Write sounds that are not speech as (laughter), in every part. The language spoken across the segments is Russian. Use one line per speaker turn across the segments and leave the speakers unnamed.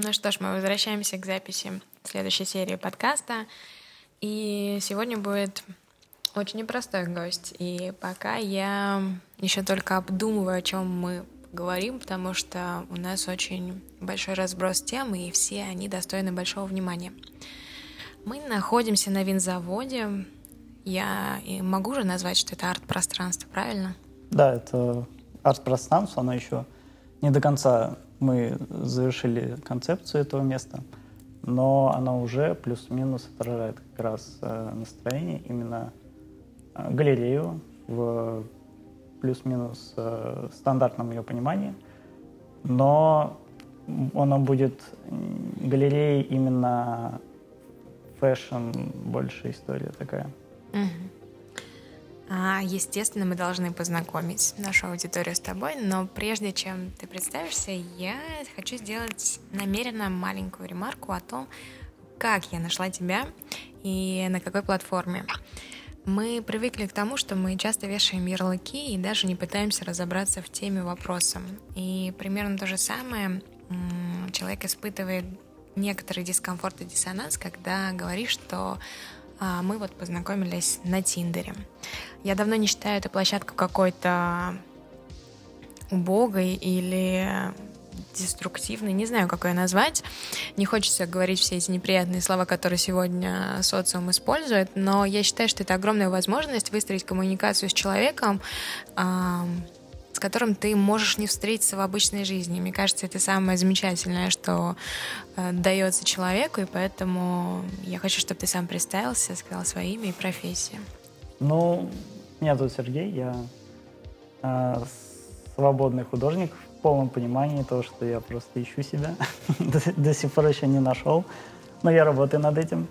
Ну что ж, мы возвращаемся к записи следующей серии подкаста. И сегодня будет очень непростой гость. И пока я еще только обдумываю, о чем мы говорим, потому что у нас очень большой разброс тем, и все они достойны большого внимания. Мы находимся на винзаводе. Я могу же назвать, что это арт-пространство, правильно?
Да, это арт-пространство, оно еще не до конца мы завершили концепцию этого места, но оно уже плюс-минус отражает как раз э, настроение именно э, галерею в плюс-минус э, стандартном ее понимании, но оно будет галереей именно fashion, больше история такая.
Угу. А, естественно, мы должны познакомить нашу аудиторию с тобой, но прежде чем ты представишься, я хочу сделать намеренно маленькую ремарку о том, как я нашла тебя и на какой платформе. Мы привыкли к тому, что мы часто вешаем ярлыки и даже не пытаемся разобраться в теме вопроса. И примерно то же самое человек испытывает некоторый дискомфорт и диссонанс, когда говоришь, что мы вот познакомились на Тиндере. Я давно не считаю эту площадку какой-то убогой или деструктивной, не знаю, как ее назвать. Не хочется говорить все эти неприятные слова, которые сегодня социум использует, но я считаю, что это огромная возможность выстроить коммуникацию с человеком, с которым ты можешь не встретиться в обычной жизни. Мне кажется, это самое замечательное, что э, дается человеку, и поэтому я хочу, чтобы ты сам представился, сказал свое имя и профессию.
Ну, меня зовут Сергей, я э, свободный художник в полном понимании того, что я просто ищу себя. (laughs) до, сих пор еще не нашел, но я работаю над этим.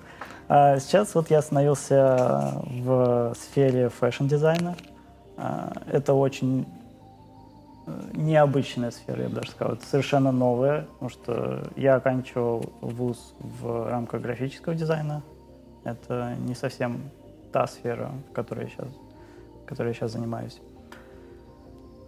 А сейчас вот я остановился в сфере fashion-дизайна. А, это очень необычная сфера, я бы даже сказал. Это совершенно новая, потому что я оканчивал вуз в рамках графического дизайна. Это не совсем та сфера, в которой я сейчас, которой я сейчас занимаюсь.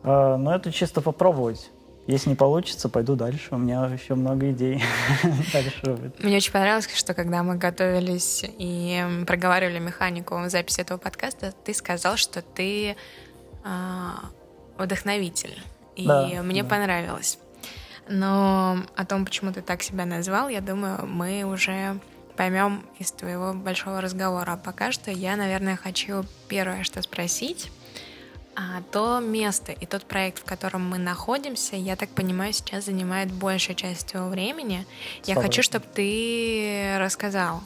А, но это чисто попробовать. Если не получится, пойду дальше. У меня еще много идей (laughs)
Мне очень понравилось, что когда мы готовились и проговаривали механику записи этого подкаста, ты сказал, что ты а, вдохновитель. И да, мне да. понравилось. Но о том, почему ты так себя назвал, я думаю, мы уже поймем из твоего большого разговора. А пока что я, наверное, хочу первое, что спросить. А то место и тот проект, в котором мы находимся, я так понимаю, сейчас занимает большую часть твоего времени. Я хочу, чтобы ты рассказал,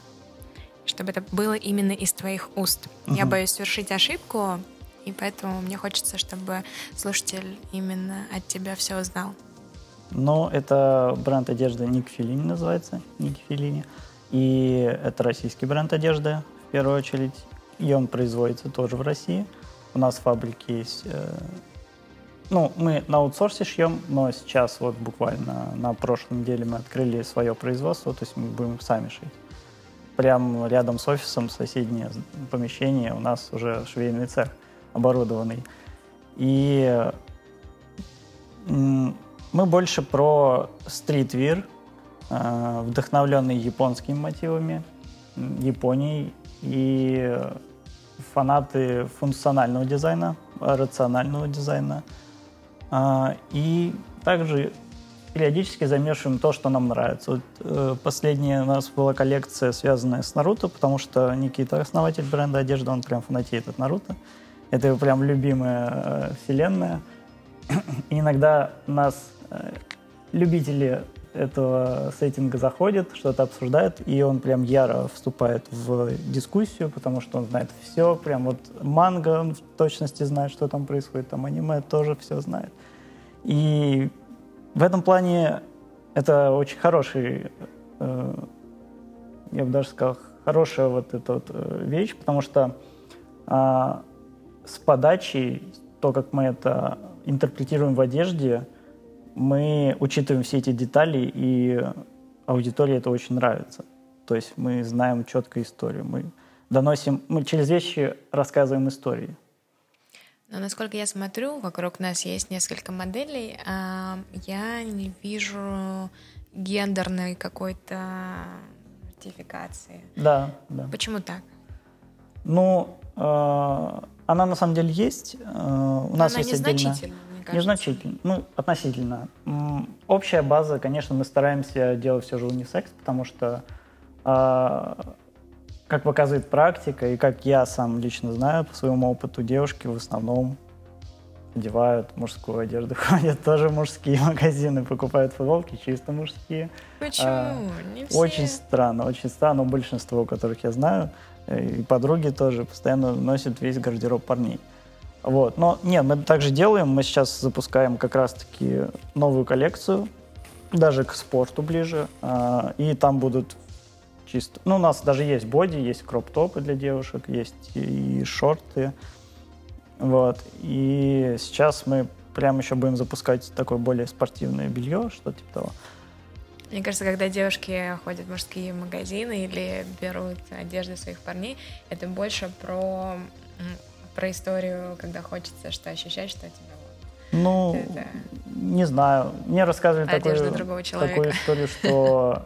чтобы это было именно из твоих уст. Угу. Я боюсь совершить ошибку, и поэтому мне хочется, чтобы слушатель именно от тебя все узнал.
Ну, это бренд одежды Ник Филини называется, Ник Филини. И это российский бренд одежды, в первую очередь. И он производится тоже в России. У нас фабрики есть. Э, ну, мы на аутсорсе шьем, но сейчас вот буквально на прошлой неделе мы открыли свое производство, то есть мы будем сами шить. Прямо рядом с офисом, соседнее помещение, у нас уже швейный цех оборудованный. И мы больше про стритвир, э, вдохновленный японскими мотивами, Японией, и фанаты функционального дизайна, рационального дизайна. А, и также периодически замешиваем то, что нам нравится. Вот, э, последняя у нас была коллекция, связанная с Наруто, потому что Никита, основатель бренда одежды, он прям фанатеет от Наруто. Это прям любимая э, вселенная. И иногда нас э, любители этого сеттинга заходят, что-то обсуждают, и он прям яро вступает в дискуссию, потому что он знает все, прям вот манга, он в точности знает, что там происходит, там аниме тоже все знает. И в этом плане это очень хороший, э, я бы даже сказал, хорошая вот эта вот э, вещь, потому что э, с подачей, то, как мы это интерпретируем в одежде, мы учитываем все эти детали, и аудитории это очень нравится. То есть мы знаем четко историю, мы доносим, мы через вещи рассказываем истории.
Но насколько я смотрю, вокруг нас есть несколько моделей, а я не вижу гендерной какой-то сертификации.
Да, да.
Почему так?
Ну, э, она на самом деле есть. Э, у
Но
нас
она
есть отдельно. Незначительно. Ну, относительно. Общая база, конечно, мы стараемся делать все же унисекс, потому что, э, как показывает практика, и как я сам лично знаю по своему опыту, девушки в основном одевают мужскую одежду, (laughs) ходят тоже мужские (laughs) магазины, покупают футболки чисто мужские.
Почему?
А,
Не все.
Очень странно, очень странно. Большинство, которых я знаю, и подруги тоже постоянно носят весь гардероб парней. Вот. Но нет, мы также делаем. Мы сейчас запускаем как раз-таки новую коллекцию, даже к спорту ближе. а, И там будут чисто... Ну, у нас даже есть боди, есть кроп-топы для девушек, есть и шорты. Вот. И сейчас мы прям еще будем запускать такое более спортивное белье, что типа того.
Мне кажется, когда девушки ходят в мужские магазины или берут одежду своих парней, это больше про, про историю, когда хочется что ощущать, что тебя.
Ну,
Это-
не знаю. Мне рассказывали
Одежда
такую, такую историю, что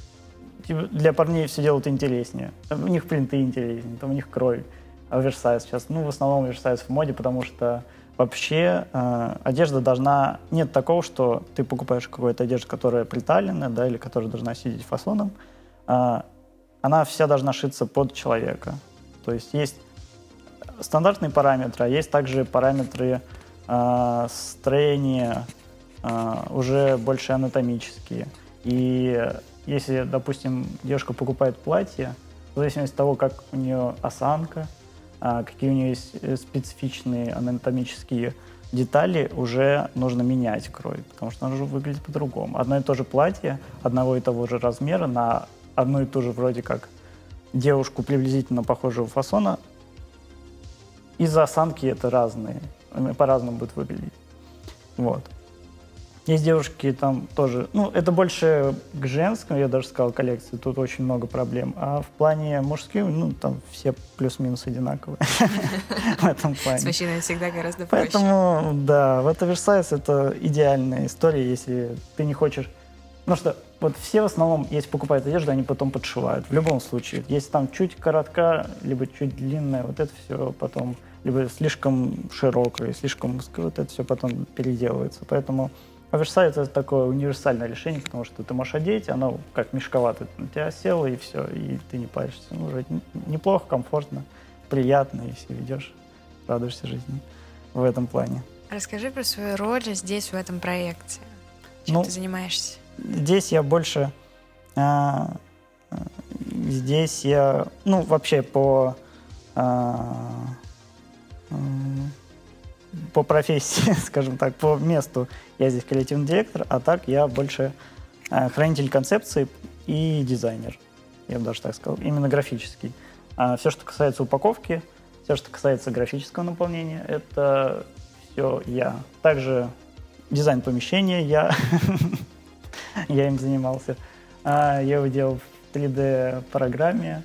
(laughs) типа, для парней все делают интереснее. У них принты интереснее, там у них кровь. А оверсайз сейчас, ну, в основном оверсайз в моде, потому что вообще э, одежда должна... Нет такого, что ты покупаешь какую-то одежду, которая приталенная, да, или которая должна сидеть фасоном. А, она вся должна шиться под человека. То есть есть стандартные параметры, а есть также параметры а, строения а, уже больше анатомические. И если, допустим, девушка покупает платье, в зависимости от того, как у нее осанка, какие у нее есть э, специфичные анатомические детали, уже нужно менять крой, потому что оно уже выглядит по-другому. Одно и то же платье, одного и того же размера, на одну и ту же вроде как девушку приблизительно похожего фасона, из-за осанки это разные, по-разному будет выглядеть. Вот. Есть девушки там тоже, ну, это больше к женскому, я даже сказал, коллекции, тут очень много проблем. А в плане мужских, ну, там все плюс-минус одинаковые (laughs) в этом
С
плане.
мужчиной всегда гораздо проще.
Поэтому, да, вот оверсайз это идеальная история, если ты не хочешь... Ну что, вот все в основном, если покупают одежду, они потом подшивают. В любом случае. Если там чуть коротка, либо чуть длинная, вот это все потом... Либо слишком широкое, слишком узкое, вот это все потом переделывается. Поэтому оверсайз это такое универсальное решение, потому что ты можешь одеть, оно как мешковато на тебя село, и все, и ты не паришься. Ну, н- неплохо, комфортно, приятно, если ведешь, радуешься жизни в этом плане.
Расскажи про свою роль здесь, в этом проекте. Чем
Ну,
ты занимаешься?
Здесь я больше... а, а, здесь я... Ну, вообще по... а, по профессии, (laughs) скажем так, по месту я здесь креативный директор, а так я больше а, хранитель концепции и дизайнер, я бы даже так сказал, именно графический. все, что касается упаковки, все, что касается графического наполнения, это все я. Также дизайн помещения я, (laughs) я им занимался. А, Я его делал в 3D-программе,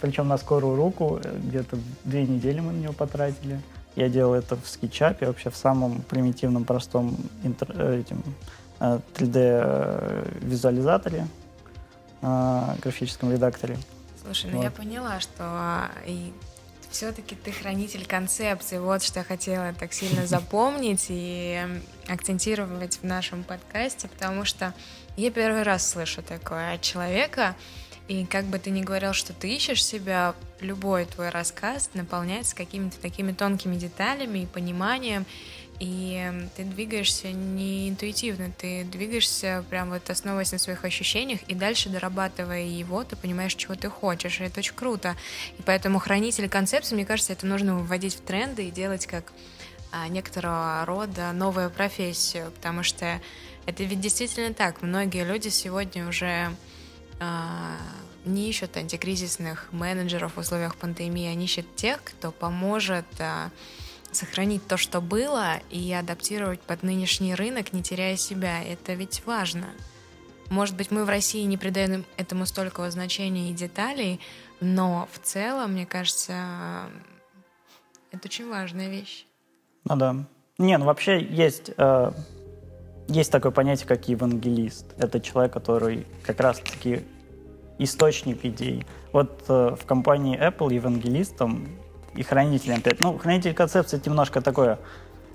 причем на скорую руку, э, где-то две недели мы на него потратили. Я делал это в скетчапе, вообще в самом примитивном, простом интер- э, этим, э, 3D-визуализаторе, графическом редакторе.
Слушай, ну
Вот.
я поняла, что и все-таки ты хранитель концепции. Вот что я хотела так сильно (laughs) запомнить и акцентировать в нашем подкасте, потому что я первый раз слышу такое от человека, и как бы ты ни говорил, что ты ищешь себя, любой твой рассказ наполняется какими-то такими тонкими деталями и пониманием, и ты двигаешься не интуитивно, ты двигаешься прям вот основываясь на своих ощущениях, и дальше дорабатывая его, ты понимаешь, чего ты хочешь, и это очень круто. И поэтому хранитель концепции, мне кажется, это нужно вводить в тренды и делать как а, некоторого рода новую профессию, потому что это ведь действительно так. Многие люди сегодня уже не ищут антикризисных менеджеров в условиях пандемии, они ищут тех, кто поможет а, сохранить то, что было, и адаптировать под нынешний рынок, не теряя себя. Это ведь важно. Может быть, мы в России не придаем этому столько значения и деталей, но в целом, мне кажется, это очень важная вещь.
Ну да. Не, ну вообще есть э, есть такое понятие, как евангелист. Это человек, который как раз-таки источник идей. Вот э, в компании Apple евангелистом и хранителем, опять, ну, хранитель концепции это немножко такое...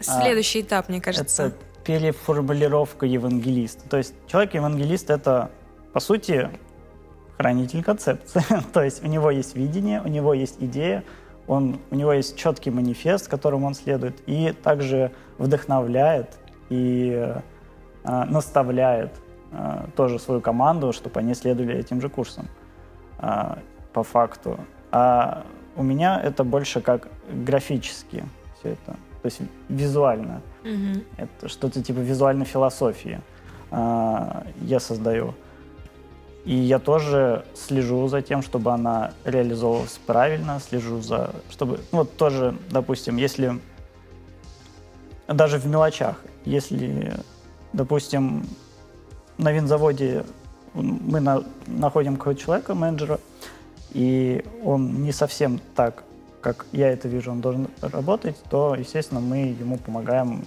А, Следующий а, этап, мне кажется.
Это переформулировка евангелиста. То есть человек-евангелист — это, по сути, хранитель концепции. (laughs) То есть у него есть видение, у него есть идея, он, у него есть четкий манифест, которым он следует, и также вдохновляет и э, наставляет э, тоже свою команду, чтобы они следовали этим же курсом э, по факту. А у меня это больше как графически все это, то есть визуально. Mm-hmm. Это что-то типа визуальной философии э, я создаю. И я тоже слежу за тем, чтобы она реализовывалась правильно, слежу за, чтобы, ну, вот тоже, допустим, если даже в мелочах, если, допустим, на винзаводе мы на, находим какого-то человека, менеджера, и он не совсем так, как я это вижу, он должен работать, то, естественно, мы ему помогаем,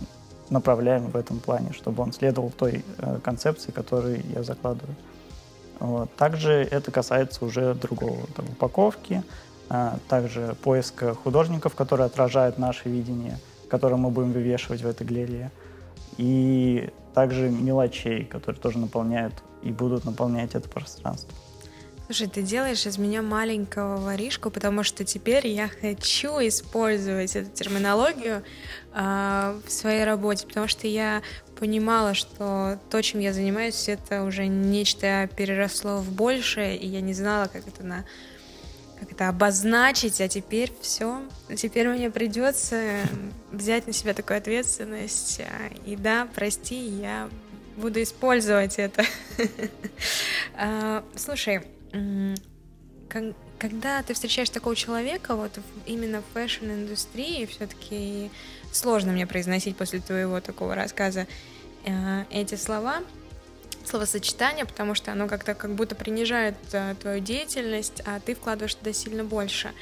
направляем в этом плане, чтобы он следовал той э, концепции, которую я закладываю. Вот. Также это касается уже другого, там, упаковки, а, также поиска художников, которые отражают наше видение, которые мы будем вывешивать в этой галерее, и также мелочей, которые тоже наполняют и будут наполнять это пространство.
Слушай, ты делаешь из меня маленького воришку, потому что теперь я хочу использовать эту терминологию э, в своей работе, потому что я понимала, что то, чем я занимаюсь, это уже нечто переросло в большее, и я не знала, как это на как это обозначить, а теперь все, теперь мне придется взять на себя такую ответственность. А, и да, прости, я буду использовать это. (laughs) А, слушай, когда ты встречаешь такого человека, вот именно в fashion-индустрии, все-таки сложно мне произносить после твоего такого рассказа эти слова, словосочетание, потому что оно как-то как будто принижает э, твою деятельность, а ты вкладываешь туда сильно больше.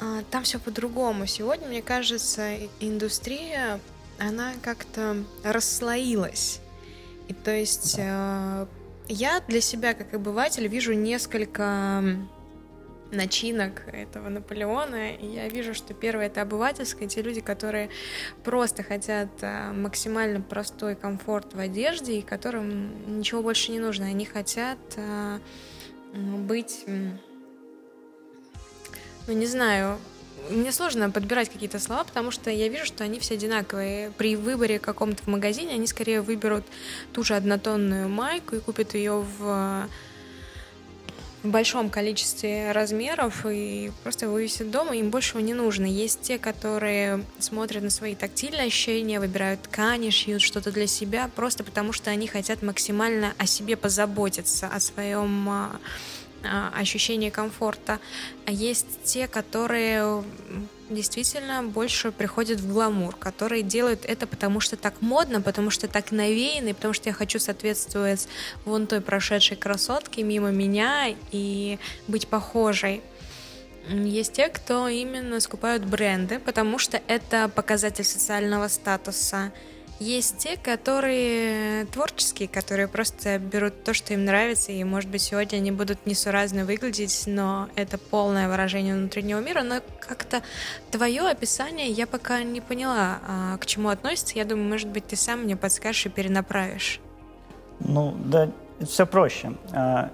Э, там все по-другому. Сегодня, мне кажется, индустрия, она как-то расслоилась. И то есть э, я для себя, как обыватель, вижу несколько начинок этого Наполеона, и я вижу, что первое это обывательское, те люди, которые просто хотят э, максимально простой комфорт в одежде, и которым ничего больше не нужно. Они хотят э, быть, ну не знаю, мне сложно подбирать какие-то слова, потому что я вижу, что они все одинаковые. При выборе каком-то в магазине они скорее выберут ту же однотонную майку и купят ее в в большом количестве размеров и просто вывесят дома, им большего не нужно. Есть те, которые смотрят на свои тактильные ощущения, выбирают ткани, шьют что-то для себя, просто потому что они хотят максимально о себе позаботиться, о своем а, а, ощущение комфорта. А есть те, которые действительно больше приходят в гламур, которые делают это потому что так модно, потому что так навеяно, и потому что я хочу соответствовать вон той прошедшей красотке мимо меня и быть похожей. Есть те, кто именно скупают бренды, потому что это показатель социального статуса. Есть те, которые творческие, которые просто берут то, что им нравится, и, может быть, сегодня они будут несуразно выглядеть, но это полное выражение внутреннего мира, но как-то твое описание я пока не поняла, а, к чему относится. Я думаю, может быть, ты сам мне подскажешь и перенаправишь.
Ну, да, все проще. А,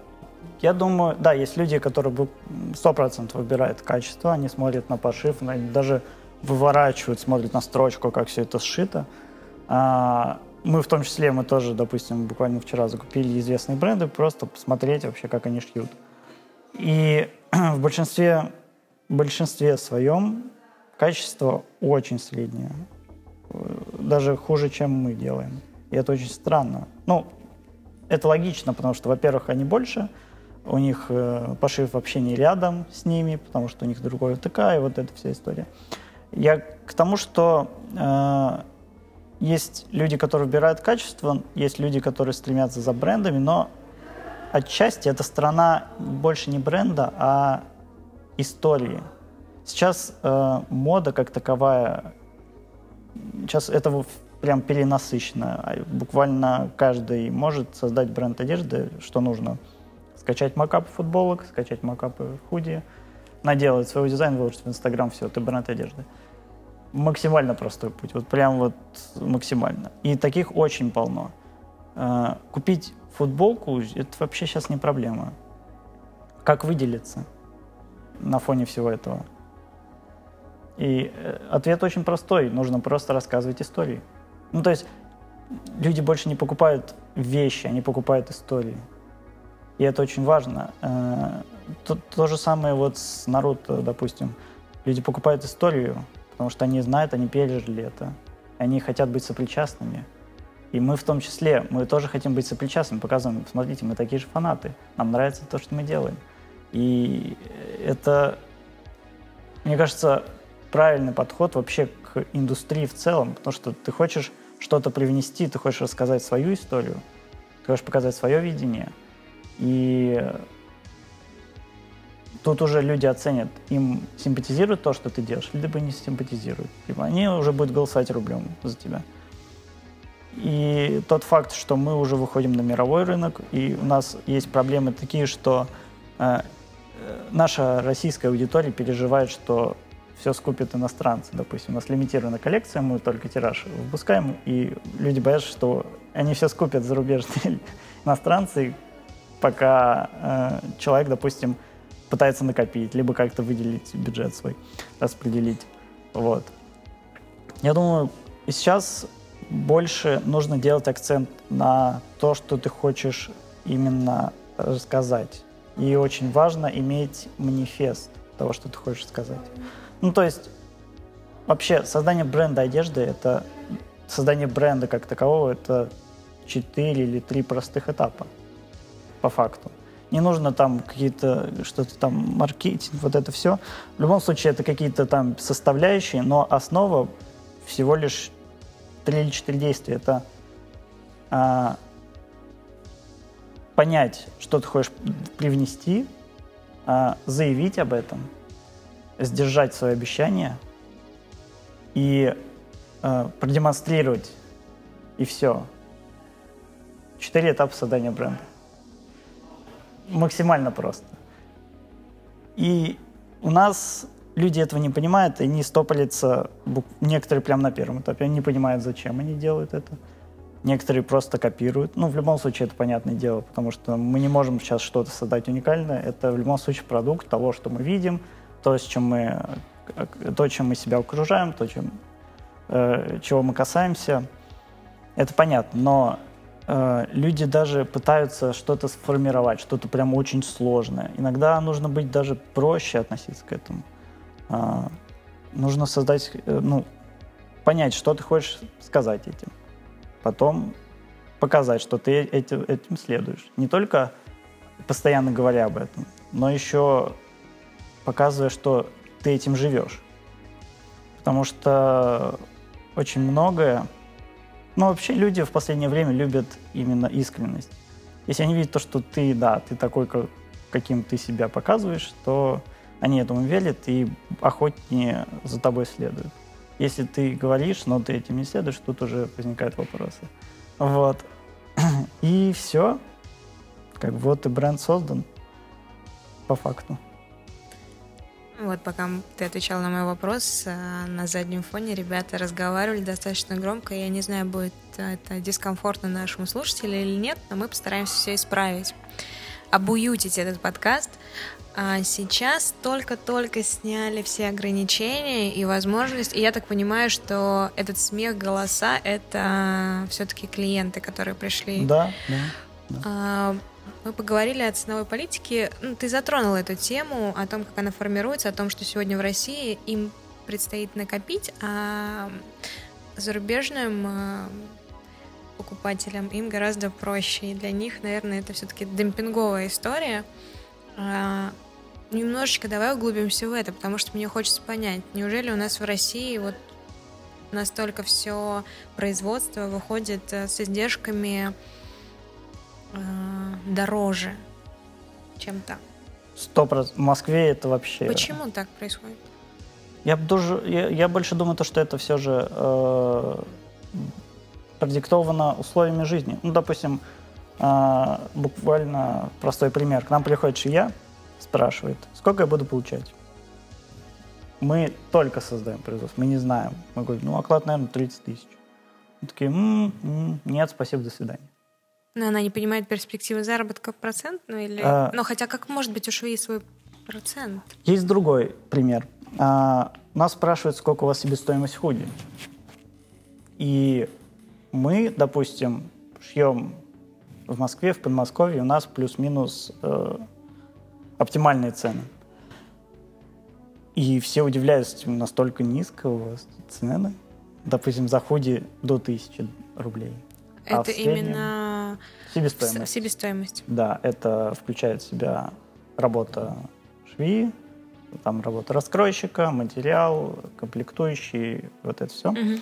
я думаю, да, есть люди, которые сто процентов выбирают качество, они смотрят на пошив, даже выворачивают, смотрят на строчку, как все это сшито. Мы в том числе, мы тоже, допустим, буквально вчера закупили известные бренды, просто посмотреть вообще, как они шьют. И (clears throat) в большинстве, большинстве своем качество очень среднее. Даже хуже, чем мы делаем. И это очень странно. Ну, это логично, потому что, во-первых, они больше, у них э, пошив вообще не рядом с ними, потому что у них другой ТК, и вот эта вся история. Я к тому, что э, есть люди, которые выбирают качество, есть люди, которые стремятся за брендами, но отчасти эта страна больше не бренда, а истории. Сейчас э, мода как таковая, сейчас этого прям перенасыщено. А буквально каждый может создать бренд одежды, что нужно. Скачать макапы футболок, скачать макапы худи, наделать свой дизайн, выложить в Инстаграм, все, ты бренд одежды. Максимально простой путь, вот прям вот максимально. И таких очень полно. А, купить футболку, это вообще сейчас не проблема. Как выделиться на фоне всего этого? И э, ответ очень простой. Нужно просто рассказывать истории. Ну, то есть люди больше не покупают вещи, они покупают истории. И это очень важно. Э, то, то же самое вот с Наруто, допустим. Люди покупают историю, потому что они знают, они пережили это. Они хотят быть сопричастными. И мы в том числе, мы тоже хотим быть сопричастными, показываем, смотрите, мы такие же фанаты, нам нравится то, что мы делаем. И это, мне кажется, правильный подход вообще к индустрии в целом, потому что ты хочешь что-то привнести, ты хочешь рассказать свою историю, ты хочешь показать свое видение. И тут уже люди оценят, им симпатизирует то, что ты делаешь, либо не симпатизирует. Либо они уже будут голосовать рублем за тебя. И тот факт, что мы уже выходим на мировой рынок, и у нас есть проблемы такие, что э, э наша российская аудитория переживает, что все скупят иностранцы. Допустим, у нас лимитированная коллекция, мы только тираж выпускаем, и люди боятся, что они все скупят зарубежные (laughs) иностранцы, пока э, человек, допустим, пытается накопить, либо как-то выделить бюджет свой, распределить. Вот. Я думаю, сейчас больше нужно делать акцент на то, что ты хочешь именно рассказать. И очень важно иметь манифест того, что ты хочешь сказать. Ну, то есть, вообще, создание бренда одежды — это создание бренда как такового — это четыре или три простых этапа, по факту. Не нужно там какие-то, что-то там, маркетинг, вот это все. В любом случае, это какие-то там составляющие, но основа всего лишь три или четыре действия. Это а, понять, что ты хочешь привнести, а, заявить об этом — сдержать свои обещания и э, продемонстрировать, и все. Четыре этапа создания бренда. Максимально просто. И у нас люди этого не понимают, и они стопорятся, некоторые прямо на первом этапе, они не понимают, зачем они делают это. Некоторые просто копируют. Ну, в любом случае, это понятное дело, потому что мы не можем сейчас что-то создать уникальное. Это в любом случае продукт того, что мы видим, то, с чем мы, то, чем мы себя окружаем, то, чем, э, чего мы касаемся, это понятно, но э, люди даже пытаются что-то сформировать, что-то прям очень сложное. Иногда нужно быть даже проще относиться к этому. Э, нужно создать, э, ну, понять, что ты хочешь сказать этим. Потом показать, что ты этим, этим следуешь. Не только постоянно говоря об этом, но еще показывая, что ты этим живешь. Потому что очень многое... Ну, вообще люди в последнее время любят именно искренность. Если они видят то, что ты, да, ты такой, каким ты себя показываешь, то они этому верят и охотнее за тобой следуют. Если ты говоришь, но ты этим не следуешь, тут уже возникают вопросы. Вот. (clears throat) И все. Как вот и бренд создан. По факту.
Вот пока ты отвечал на мой вопрос, э, на заднем фоне ребята разговаривали достаточно громко. Я не знаю, будет это дискомфортно нашему слушателю или нет, но мы постараемся все исправить. Обуютить этот подкаст. А сейчас только-только сняли все ограничения и возможность. И я так понимаю, что этот смех, голоса — это все-таки клиенты, которые пришли.
Да, да. да.
А, мы поговорили о ценовой политике. Ну, ты затронула эту тему, о том, как она формируется, о том, что сегодня в России им предстоит накопить, а зарубежным э, покупателям им гораздо проще. И для них, наверное, это все-таки демпинговая история. А, немножечко давай углубимся в это, потому что мне хочется понять, неужели у нас в России вот настолько все производство выходит э, с издержками дороже, чем там.
Сто процентов. В Москве это вообще...
Почему так происходит?
Я, тоже, я, я больше думаю, то, что это все же э, продиктовано условиями жизни. Ну, допустим, а, буквально простой пример. К нам приходит шия, спрашивает, сколько я буду получать. Мы только создаем производство, мы не знаем. Мы говорим, ну, оклад, наверное, 30 тысяч. Мы такие, м-м, нет, спасибо, до свидания.
Но она не понимает перспективы заработка в процент, ну или... А... Но хотя как может быть у швеи свой процент?
Есть другой пример. А, нас спрашивают, сколько у вас себестоимость худи. И мы, допустим, шьем в Москве, в Подмосковье, у нас плюс-минус э, оптимальные цены. И все удивляются, настолько низко у вас цены. Допустим, за худи до 1000 рублей.
А это а именно
себестоимость.
себестоимость.
Да, это включает в себя работа швеи, там работа раскройщика, материал, комплектующий, вот это все. Угу.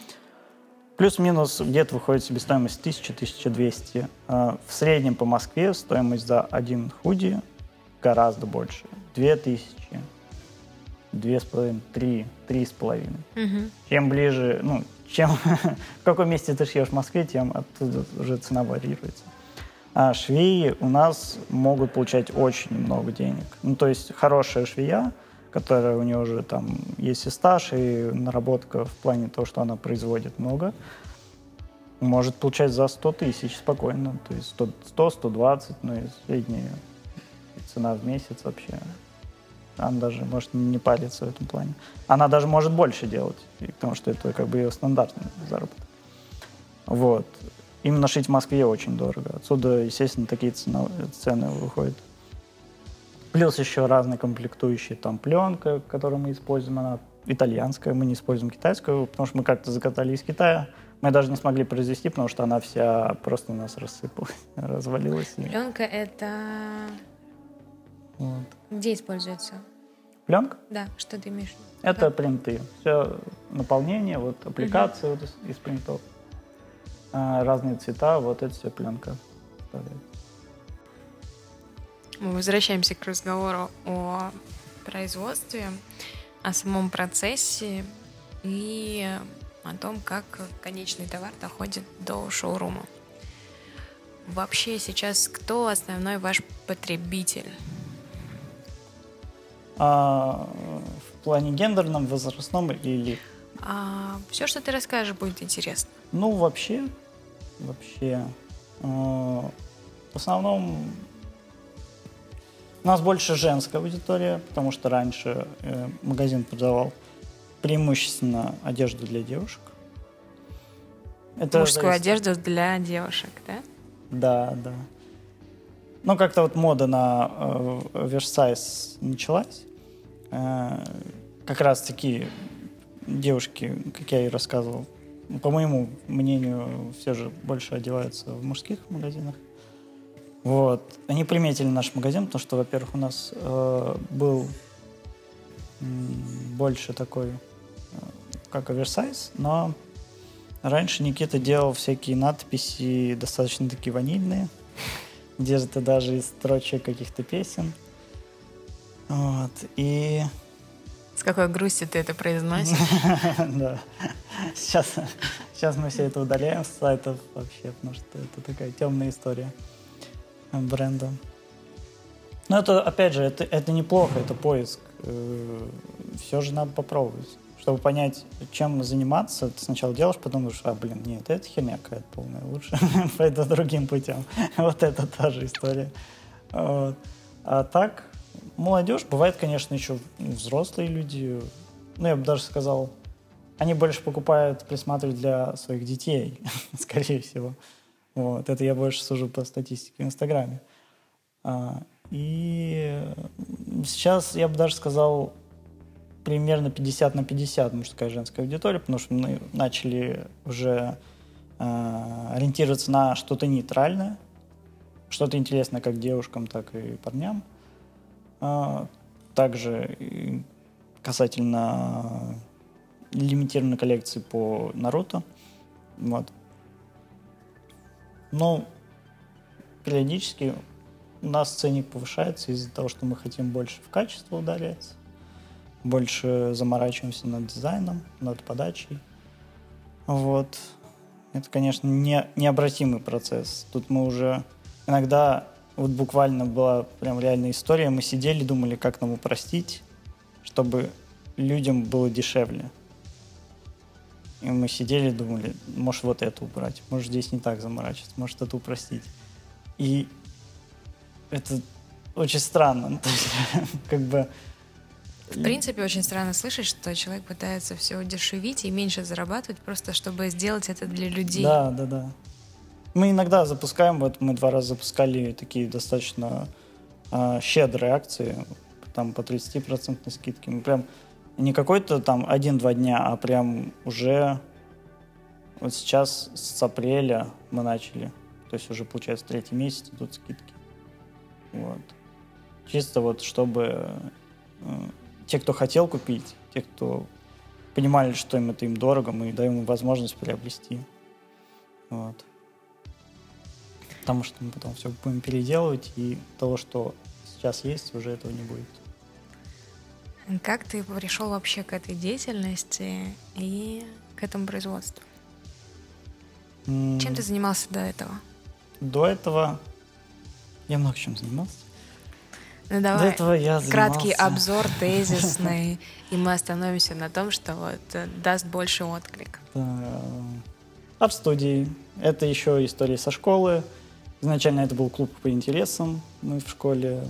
Плюс-минус где-то выходит себестоимость 1000-1200. А, в среднем по Москве стоимость за один худи гораздо больше. 2000, две с половиной, три, три с половиной. Угу. Чем ближе, ну, чем (laughs) в каком месте ты шьешь в Москве, тем оттуда уже цена варьируется. А швеи у нас могут получать очень много денег. Ну, то есть хорошая швея, которая у нее уже там есть и стаж, и наработка в плане того, что она производит много, может получать за 100 тысяч спокойно. То есть 100-120, ну и средняя цена в месяц вообще. Она даже может не париться в этом плане. Она даже может больше делать, потому что это как бы ее стандартный заработок. Вот. Именно шить в Москве очень дорого. Отсюда, естественно, такие цены, цены выходят. Плюс еще разные комплектующие. Там пленка, которую мы используем, она итальянская, мы не используем китайскую, потому что мы как-то закатали из Китая. Мы даже не смогли произвести, потому что она вся просто у нас рассыпалась, (laughs) развалилась.
Пленка это вот. Где используется?
Пленка?
Да, что ты имеешь?
Это да. принты. Все наполнение, вот аппликации угу. вот из, из принтов. А, разные цвета, вот это все пленка.
Мы возвращаемся к разговору о производстве, о самом процессе и о том, как конечный товар доходит до шоурума. Вообще сейчас кто основной ваш потребитель?
А, в плане гендерном, возрастном или...
А, все, что ты расскажешь, будет интересно.
Ну, вообще, вообще, э, в основном у нас больше женская аудитория, потому что раньше э, магазин продавал преимущественно одежду для девушек.
Это Мужскую зависит... одежду для девушек, да?
Да, да. Ну, как-то вот мода на э, оверсайз началась. Э, как раз таки девушки, как я и рассказывал, по моему мнению, все же больше одеваются в мужских магазинах. Вот. Они приметили наш магазин, потому что, во-первых, у нас э, был больше такой, э, как оверсайз, но раньше Никита делал всякие надписи достаточно такие ванильные (laughs) где-то даже из строчек каких-то песен. Вот. И...
С какой грустью ты это произносишь? (laughs)
Да. Сейчас, сейчас мы все это удаляем с сайтов вообще, потому что это такая темная история бренда. Но это, опять же, это, это неплохо, это поиск. Э, все же надо попробовать чтобы понять, чем заниматься, ты сначала делаешь, потом думаешь, а, блин, нет, это херня какая-то полная, лучше (laughs) пойду другим путем. (laughs) вот это та же история. Вот. А так, молодежь, бывает, конечно, еще взрослые люди, ну, я бы даже сказал, они больше покупают, присматривают для своих детей, (laughs) скорее всего. Вот. Это я больше сужу по статистике в Инстаграме. А, и сейчас я бы даже сказал, примерно 50 на 50 мужская и женская аудитория, потому что мы начали уже э, ориентироваться на что-то нейтральное, что-то интересное как девушкам, так и парням. Э, также касательно лимитированной коллекции по Наруто. Вот. Но периодически у нас ценник повышается из-за того, что мы хотим больше в качество ударяться больше заморачиваемся над дизайном, над подачей. Вот. Это, конечно, не, необратимый процесс. Тут мы уже иногда, вот буквально была прям реальная история, мы сидели, думали, как нам упростить, чтобы людям было дешевле. И мы сидели, думали, может вот это убрать, может здесь не так заморачиваться, может это упростить. И это очень странно. (laughs) Как бы
в принципе, очень странно слышать, что человек пытается все удешевить и меньше зарабатывать, просто чтобы сделать это для людей.
Да, да, да. Мы иногда запускаем, вот мы два раза запускали такие достаточно э, щедрые акции, там по 30% скидки. Мы прям не какой-то там один-два дня, а прям уже вот сейчас с апреля мы начали. То есть уже, получается, третий месяц идут скидки. Вот. Чисто вот чтобы э, те, кто хотел купить, те, кто понимали, что им это им дорого, мы даем им возможность приобрести. Вот. Потому что мы потом все будем переделывать, и того, что сейчас есть, уже этого не будет.
Как ты пришел вообще к этой деятельности и к этому производству? Mm. Чем ты занимался до этого?
До этого я много чем занимался.
Ну давай. До этого я занимался... Краткий обзор, (laughs) тезисный, и мы остановимся на том, что вот э, даст больше отклик.
Арт-студии. Это еще история со школы. Изначально это был клуб по интересам. Мы в школе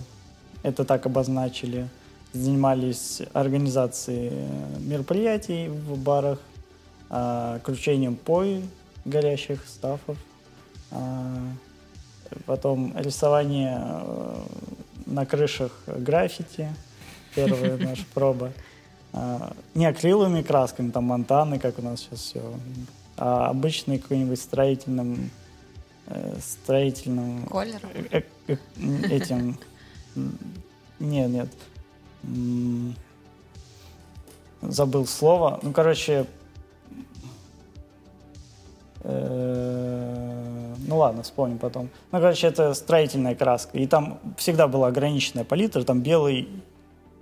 это так обозначили. Занимались организацией мероприятий в барах, а, кручением пой горящих стафов, а, потом рисование э, на крышах граффити, первая (laughs) наша проба. А, не акриловыми красками, там монтаны, как у нас сейчас все, а обычный какой-нибудь строительным строительным...
Колером? Э,
э, этим... Нет, нет. Забыл слово. Ну, короче, ну ладно, вспомним потом. Ну, короче, это строительная краска. И там всегда была ограниченная палитра, там белый,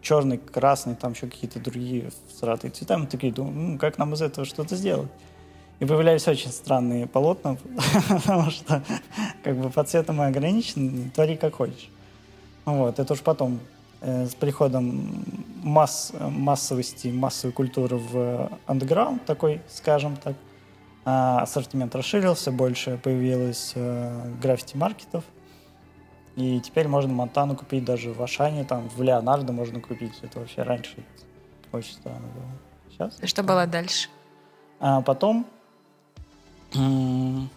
черный, красный, там еще какие-то другие сратые цвета. Мы такие думаем, ну, как нам из этого что-то сделать? И появлялись очень странные полотна, (laughs) потому что как бы по цвету мы ограничены, твори как хочешь. Вот, это уж потом э, с приходом масс, массовости, массовой культуры в андеграунд такой, скажем так, а, ассортимент расширился, больше появилось э, граффити-маркетов. И теперь можно Монтану купить даже в Ашане, там в Леонардо можно купить. Это вообще раньше очень странно было.
Сейчас. Что было дальше?
А потом, ну,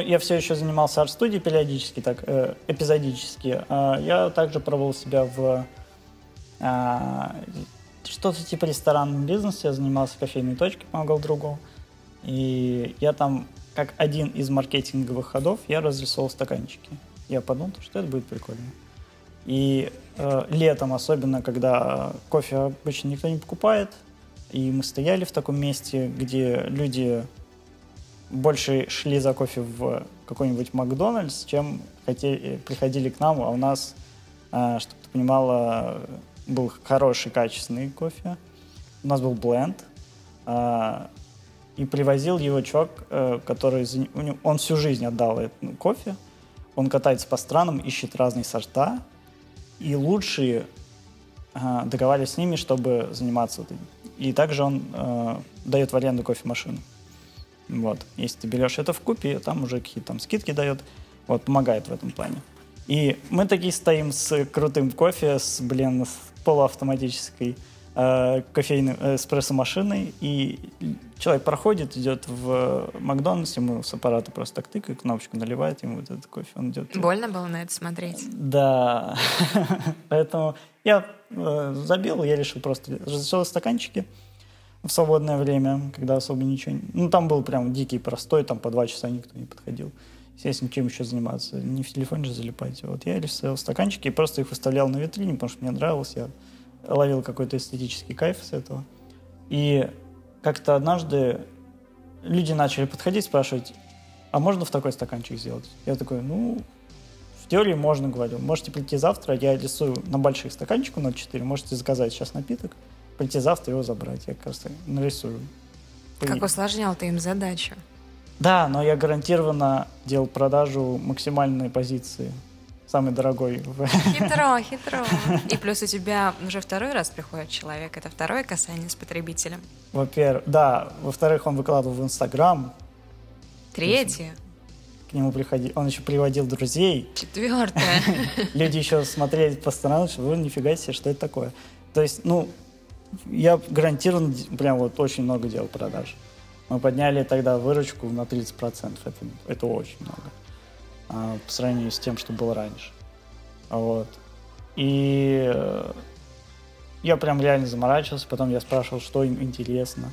я все еще занимался арт-студией периодически, так, э, эпизодически. А я также пробовал себя в а, что-то типа ресторанном бизнесе. Я занимался кофейной точкой, помогал другу. И я там, как один из маркетинговых ходов, я разрисовал стаканчики. Я подумал, что это будет прикольно. И э, летом, особенно, когда кофе обычно никто не покупает, и мы стояли в таком месте, где люди больше шли за кофе в какой-нибудь Макдональдс, чем хотели, приходили к нам, а у нас, э, чтобы ты понимала, был хороший, качественный кофе. У нас был бленд. Э, и привозил его чувак, э, который... Он всю жизнь отдал кофе. Он катается по странам, ищет разные сорта. И лучшие э, договаривались с ними, чтобы заниматься этим. И также он э, дает в аренду кофемашину. Вот. Если ты берешь это в купе, там уже какие-то там скидки дает. Вот, помогает в этом плане. И мы такие стоим с крутым кофе, с, блин, с полуавтоматической э, кофейной э, эспрессо-машиной, и человек проходит, идет в Макдональдс, ему с аппарата просто так тыкает, кнопочку наливает, ему вот этот кофе, он идет.
Больно было на это смотреть?
Да. (laughs) Поэтому я э, забил, я решил просто разрешил стаканчики в свободное время, когда особо ничего... Ну, там был прям дикий, простой, там по два часа никто не подходил. Естественно, чем еще заниматься? Не в телефон же залипать. Вот я рисовал стаканчики и просто их выставлял на витрине, потому что мне нравилось. Я ловил какой-то эстетический кайф с этого. И как-то однажды люди начали подходить, спрашивать, а можно в такой стаканчик сделать? Я такой, ну, в теории можно, говорю. Можете прийти завтра, я рисую на больших стаканчиках на 4, можете заказать сейчас напиток, прийти завтра его забрать. Я раз нарисую.
Как усложнял ты им задачу?
Да, но я гарантированно делал продажу максимальной позиции. Самый дорогой.
Хитро, (laughs) хитро. И плюс у тебя уже второй раз приходит человек. Это второе касание с потребителем.
Во-первых, да. Во-вторых, он выкладывал в Инстаграм.
Третье.
К нему приходил, он еще приводил друзей.
Четвертое. (laughs)
Люди еще смотрели по сторонам, что вы нифига себе, что это такое. То есть, ну, я гарантированно прям вот очень много делал продаж. Мы подняли тогда выручку на 30%. Это, это очень много. А, по сравнению с тем, что было раньше. Вот. И э, я прям реально заморачивался. Потом я спрашивал, что им интересно,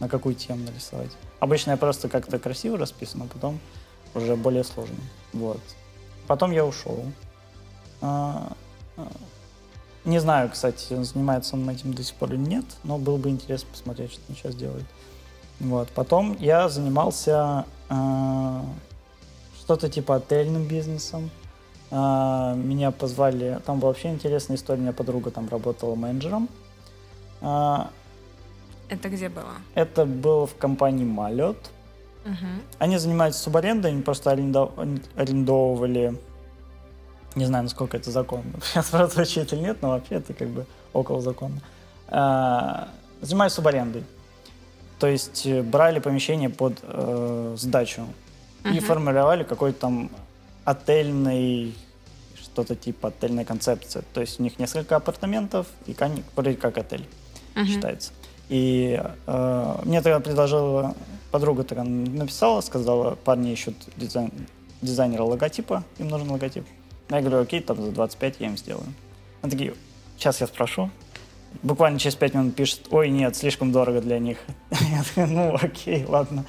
на какую тему нарисовать. Обычно я просто как-то красиво расписан, а потом уже более сложно. Вот. Потом я ушел. А, а, не знаю, кстати, занимается он этим до сих пор или нет, но было бы интересно посмотреть, что он сейчас делает. Вот. Потом я занимался э, что-то типа отельным бизнесом. Э, меня позвали, там была вообще интересная история, у меня подруга там работала менеджером.
Э, это где было?
Это было в компании Малет. Угу. Они занимаются субарендой, они просто арендовывали не знаю, насколько это законно. Сейчас звучит или нет, но вообще это как бы около закона. А, занимаюсь субарендой. То есть э, брали помещение под э, сдачу uh-huh. и формировали какой-то там отельный, что-то типа отельной концепции. То есть у них несколько апартаментов, и вроде как отель uh-huh. считается. И э, мне тогда предложила подруга тогда написала, сказала, парни ищут дизайн, дизайнера логотипа, им нужен логотип. Я говорю, окей, там за 25 я им сделаю. Они такие, сейчас я спрошу. Буквально через 5 минут пишет, ой, нет, слишком дорого для них. (laughs) Я такой, ну окей, ладно.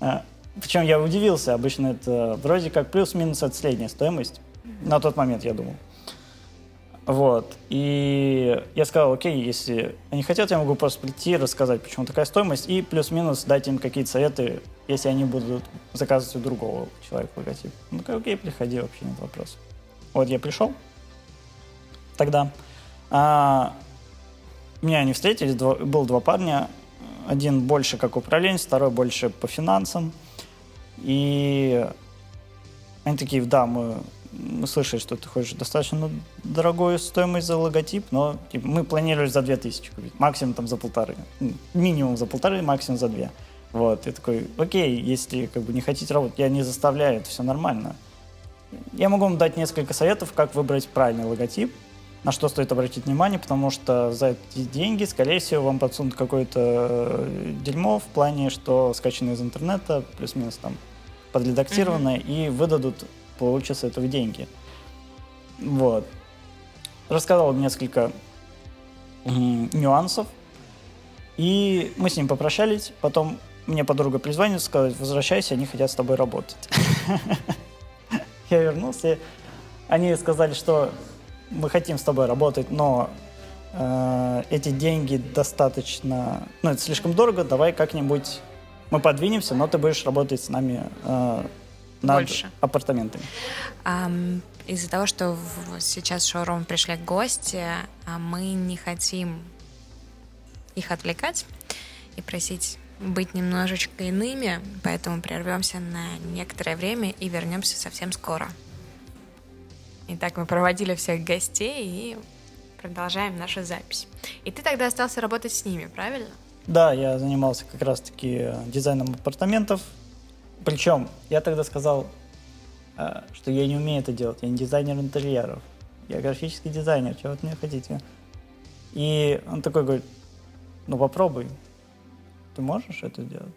А, Причем я удивился, обычно это вроде как плюс-минус от средняя стоимость. На тот момент, я думал. Вот. И я сказал, окей, если они хотят, я могу просто прийти, рассказать, почему такая стоимость, и плюс-минус дать им какие-то советы, если они будут заказывать у другого человека логотип. Ну, такой, окей, приходи, вообще нет вопросов. Вот я пришел тогда. А, меня они встретили, два, было два парня. Один больше как управленец, второй больше по финансам. И они такие, да, мы мы слышали, что ты хочешь достаточно дорогую стоимость за логотип, но типа, мы планировали за 2000 купить, максимум там за полторы. Минимум за полторы, максимум за две. Вот, и такой, окей, если как бы не хотите работать, я не заставляю, это все нормально. Я могу вам дать несколько советов, как выбрать правильный логотип, на что стоит обратить внимание, потому что за эти деньги, скорее всего, вам подсунут какое-то э, дерьмо в плане, что скачано из интернета, плюс-минус там подредактированное, mm-hmm. и выдадут получат с этого деньги. Вот. Рассказал несколько нюансов. И мы с ним попрощались. Потом мне подруга призвонит, сказать, возвращайся, они хотят с тобой работать. (laughs) Я вернулся. Они сказали, что мы хотим с тобой работать, но э, эти деньги достаточно, ну это слишком дорого, давай как-нибудь мы подвинемся, но ты будешь работать с нами э, над Больше. апартаментами?
Um, из-за того, что в, сейчас в шоурум пришли гости, а мы не хотим их отвлекать и просить быть немножечко иными, поэтому прервемся на некоторое время и вернемся совсем скоро. Итак, мы проводили всех гостей и продолжаем нашу запись. И ты тогда остался работать с ними, правильно?
Да, я занимался как раз-таки дизайном апартаментов, причем я тогда сказал, э, что я не умею это делать. Я не дизайнер интерьеров. Я графический дизайнер. Чего от меня хотите? И он такой говорит, ну попробуй. Ты можешь это сделать?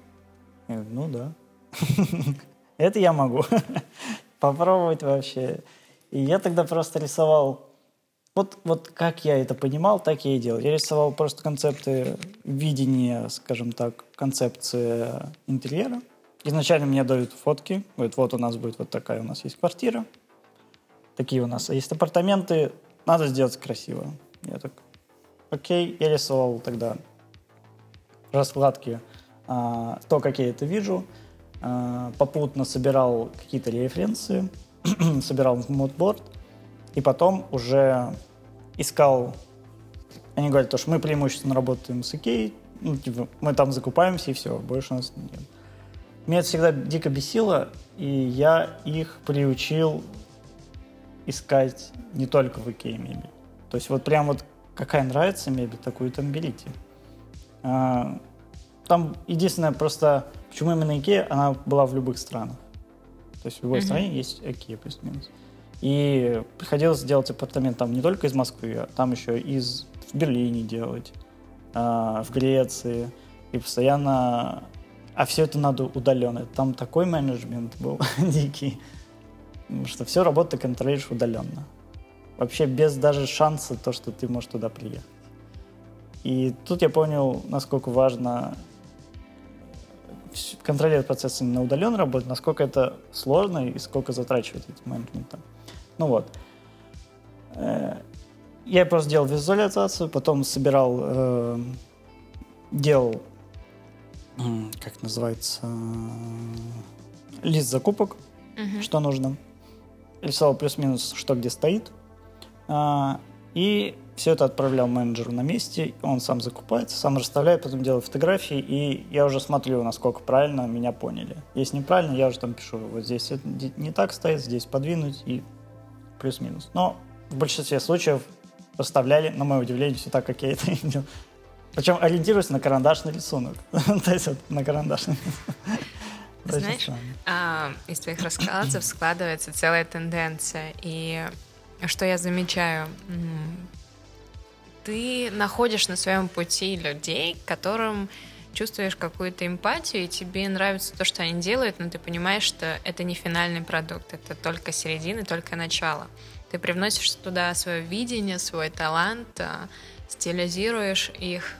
Я говорю, ну да. (laughs) Это я могу. (laughs) Попробовать вообще. И я тогда просто рисовал вот, вот как я это понимал, так я и делал. Я рисовал просто концепты видения, скажем так, концепции интерьера. Изначально мне дают фотки. Говорят, вот у нас будет вот такая у нас есть квартира. Такие у нас есть апартаменты. Надо сделать красиво. Я так, окей. Я рисовал тогда раскладки, а, то, как я это вижу. А, попутно собирал какие-то референсы, (clears throat) собирал модборд. И потом уже искал... Они говорят, то, что мы преимущественно работаем с Икеей, ну, типа, мы там закупаемся и все, больше у нас нет. Меня это всегда дико бесило, и я их приучил искать не только в Икее мебель. То есть вот прям вот какая нравится мебель, такую там берите. А, там единственное просто, почему именно Икея, она была в любых странах. То есть в любой mm-hmm. стране есть Икея плюс-минус. И приходилось делать апартамент там не только из Москвы, а там еще из в Берлине делать, а, в Греции. И постоянно... А все это надо удаленно. Там такой менеджмент был (laughs) дикий, что все работу ты контролируешь удаленно. Вообще без даже шанса то, что ты можешь туда приехать. И тут я понял, насколько важно контролировать процессы на удаленной работе, насколько это сложно и сколько затрачивает этим менеджментом. Ну вот. Э, я просто делал визуализацию, потом собирал, э, делал, как называется, лист закупок, uh-huh. что нужно. Рисовал плюс-минус, что где стоит. А, и все это отправлял менеджеру на месте, он сам закупается, сам расставляет, потом делает фотографии, и я уже смотрю, насколько правильно меня поняли. Если неправильно, я уже там пишу, вот здесь это не так стоит, здесь подвинуть, и плюс-минус. Но в большинстве случаев расставляли, на мое удивление, все так, как я это (laughs) видел. Причем ориентируясь на карандашный рисунок. (laughs) То есть вот на карандашный
Знаешь, а, из твоих рассказов складывается целая тенденция. И что я замечаю, ты находишь на своем пути людей, которым чувствуешь какую-то эмпатию, и тебе нравится то, что они делают, но ты понимаешь, что это не финальный продукт, это только середина, только начало. Ты привносишь туда свое видение, свой талант, а, стилизируешь их,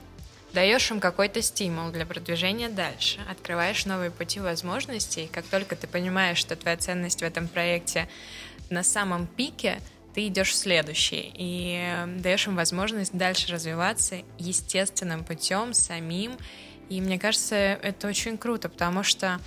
даешь им какой-то стимул для продвижения дальше, открываешь новые пути возможностей, как только ты понимаешь, что твоя ценность в этом проекте на самом пике – ты идешь в следующий. И даешь им возможность дальше развиваться естественным путем, самим. И мне кажется, это очень круто, потому что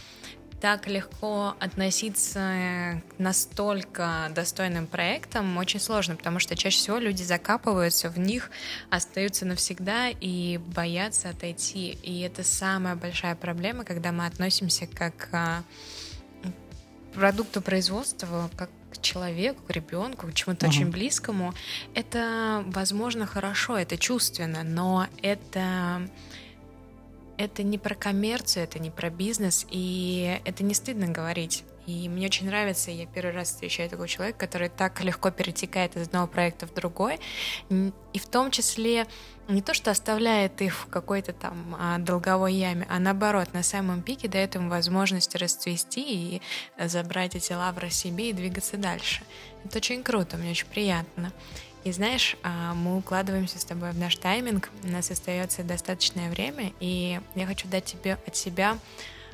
так легко относиться к настолько достойным проектам очень сложно, потому что чаще всего люди закапываются в них, остаются навсегда и боятся отойти. И это самая большая проблема, когда мы относимся как а, к продукту производства, как к человеку, к ребенку, к чему-то uh-huh. очень близкому, это, возможно, хорошо, это чувственно, но это это не про коммерцию, это не про бизнес, и это не стыдно говорить. И мне очень нравится, я первый раз встречаю такого человека, который так легко перетекает из одного проекта в другой, и в том числе не то, что оставляет их в какой-то там а, долговой яме, а наоборот, на самом пике дает им возможность расцвести и забрать эти лавры себе и двигаться дальше. Это очень круто, мне очень приятно. И знаешь, а, мы укладываемся с тобой в наш тайминг, у нас остается достаточное время, и я хочу дать тебе от себя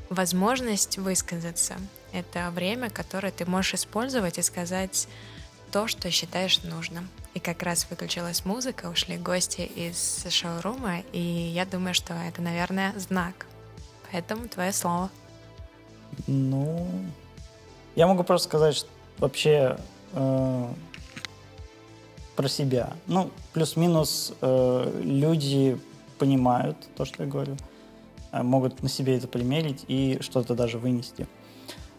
возможность высказаться. Это время, которое ты можешь использовать и сказать то, что считаешь нужным. И как раз выключилась музыка, ушли гости из шоурума, и я думаю, что это, наверное, знак. Поэтому твое слово.
Ну, я могу просто сказать, что вообще э, про себя. Ну, плюс-минус э, люди понимают то, что я говорю, э, могут на себе это примерить и что-то даже вынести.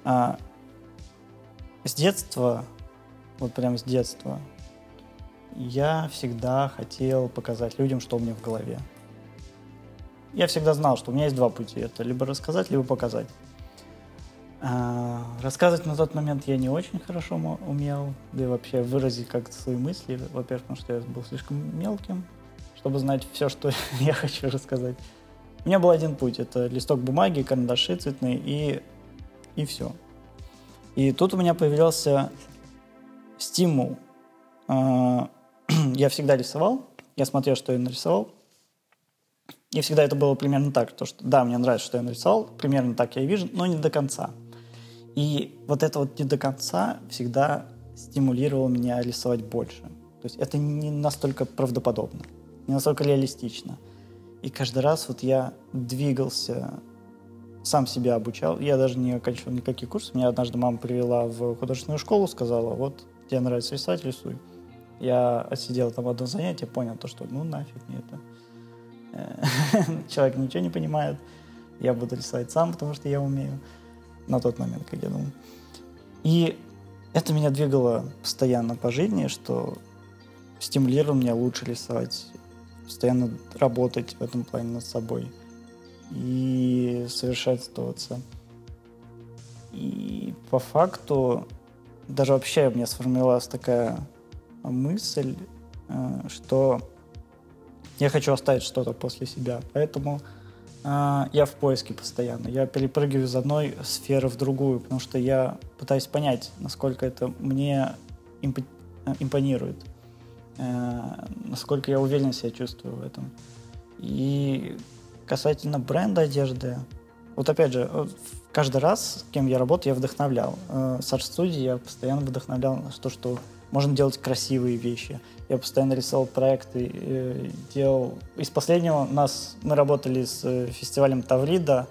А, с детства, вот прям с детства, я всегда хотел показать людям, что у меня в голове. Я всегда знал, что у меня есть два пути. Это либо рассказать, либо показать. А, рассказывать на тот момент я не очень хорошо умел, да и вообще выразить как-то свои мысли. Во-первых, потому что я был слишком мелким, чтобы знать все, что (laughs) я хочу рассказать. У меня был один путь. Это листок бумаги, карандаши цветные и, и все. И тут у меня появился стимул. А, (clears throat) я всегда рисовал, я смотрел, что я нарисовал, и всегда это было примерно так, то, что да, мне нравится, что я нарисовал, примерно так я и вижу, но не до конца. И вот это вот не до конца всегда стимулировало меня рисовать больше. То есть это не настолько правдоподобно, не настолько реалистично. И каждый раз вот я двигался, сам себя обучал. Я даже не окончил никакие курсы. Меня однажды мама привела в художественную школу, сказала, вот тебе нравится рисовать, рисуй. Я отсидел там одно занятие, понял то, что ну нафиг мне это. (laughs) Человек ничего не понимает. Я буду рисовать сам, потому что я умею. На тот момент, как я думал. И это меня двигало постоянно по жизни, что стимулировало меня лучше рисовать, постоянно работать в этом плане над собой и совершенствоваться. И по факту даже вообще у меня сформировалась такая мысль, э, что я хочу оставить что-то после себя. Поэтому я в поиске постоянно. Я перепрыгиваю из одной сферы в другую, потому что я пытаюсь понять, насколько это мне имп- э, импонирует, э, насколько я уверенно себя чувствую в этом. И касательно бренда одежды, вот опять же, каждый раз, с кем я работаю, я вдохновлял. Э, с арт-студии я постоянно вдохновлял на то, что можно делать красивые вещи. Я постоянно рисовал проекты, э, делал... Из последнего нас... Мы работали с э, фестивалем Таврида.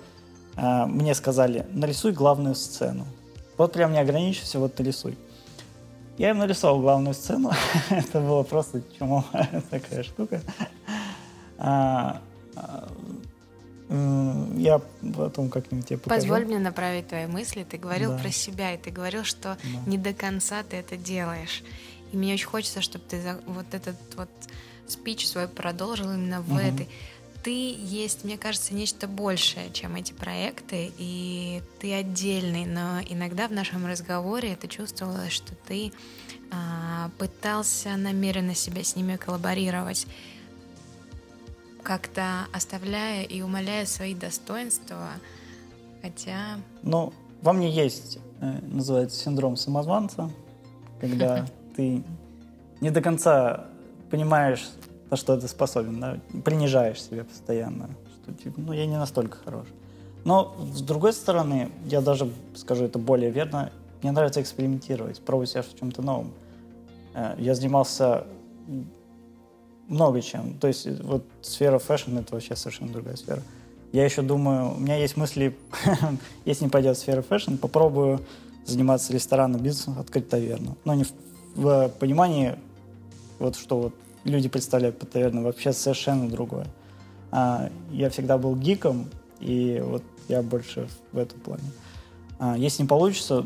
Мне сказали, нарисуй главную сцену. Вот прям не ограничивайся, вот нарисуй. Я им нарисовал главную сцену. (laughs) Это было просто чумовая (laughs) такая штука. Я потом как-нибудь тебе покажу.
Позволь мне направить твои мысли. Ты говорил да. про себя, и ты говорил, что да. не до конца ты это делаешь. И мне очень хочется, чтобы ты вот этот вот спич свой продолжил именно в угу. этой. Ты есть, мне кажется, нечто большее, чем эти проекты, и ты отдельный, но иногда в нашем разговоре это чувствовалось, что ты а, пытался намеренно себя с ними коллаборировать как-то оставляя и умаляя свои достоинства, хотя...
Ну, во мне есть, э, называется, синдром самозванца, когда (laughs) ты не до конца понимаешь, на что ты способен, да? принижаешь себя постоянно, что типа, ну, я не настолько хорош. Но, с другой стороны, я даже скажу это более верно, мне нравится экспериментировать, пробовать себя в чем-то новом. Э, я занимался много чем. То есть вот сфера fashion — это вообще совершенно другая сфера. Я еще думаю, у меня есть мысли, (laughs) если не пойдет сфера fashion, попробую заниматься ресторанным бизнесом, открыть таверну. Но не в, в понимании, вот что вот люди представляют под таверну, вообще совершенно другое. А, я всегда был гиком, и вот я больше в этом плане. А, если не получится,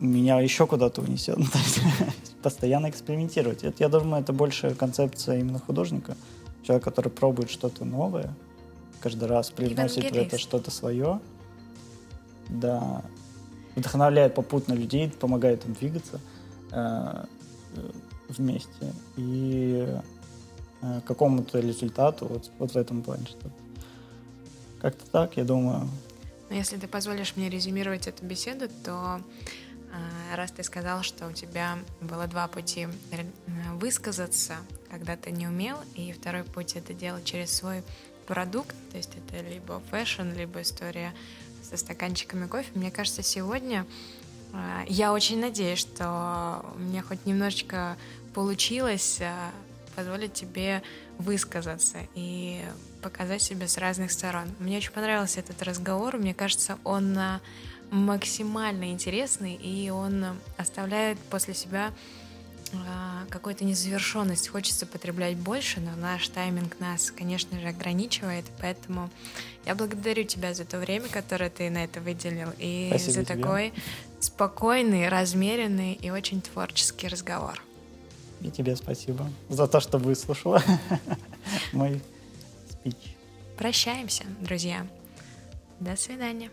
меня еще куда-то унесет. (laughs) постоянно экспериментировать. Это, я думаю, это больше концепция именно художника. Человек, который пробует что-то новое, каждый раз привносит в это что-то свое. Да. Вдохновляет попутно людей, помогает им двигаться э, вместе. И э, какому-то результату вот, вот в этом плане что-то. Как-то так, я думаю.
Но если ты позволишь мне резюмировать эту беседу, то раз ты сказал, что у тебя было два пути э, высказаться, когда ты не умел, и второй путь это делать через свой продукт, то есть это либо fashion, либо история со стаканчиками кофе. Мне кажется, сегодня а, я очень надеюсь, что мне хоть немножечко получилось а, позволить тебе высказаться и показать себя с разных сторон. Мне очень понравился этот разговор. Мне кажется, он максимально интересный, и он оставляет после себя а, какую-то незавершенность. Хочется потреблять больше, но наш тайминг нас, конечно же, ограничивает, поэтому я благодарю тебя за то время, которое ты на это выделил, и
Спасибо
за
тебе.
такой спокойный, размеренный и очень творческий разговор.
И тебе спасибо за то, что выслушала (laughs) мой спич.
Прощаемся, друзья. До свидания.